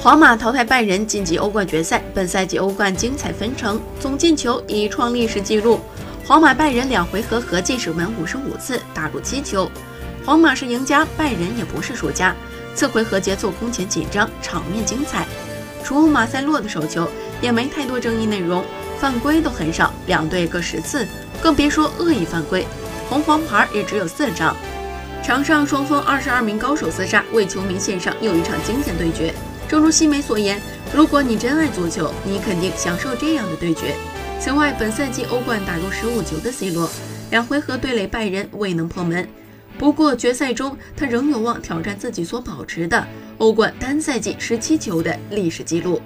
皇马淘汰拜仁晋级欧冠决赛，本赛季欧冠精彩纷呈，总进球已创历史纪录。皇马拜仁两回合合计射门五十五次，打入七球。皇马是赢家，拜仁也不是输家。次回合节奏空前紧张，场面精彩。除马塞洛的手球，也没太多争议内容，犯规都很少，两队各十次，更别说恶意犯规，红黄牌也只有四张。场上双方二十二名高手厮杀，为球迷献上又一场惊险对决。正如西梅所言，如果你真爱足球，你肯定享受这样的对决。此外，本赛季欧冠打入十五球的 C 罗，两回合对垒拜仁未能破门。不过决赛中，他仍有望挑战自己所保持的欧冠单赛季十七球的历史纪录。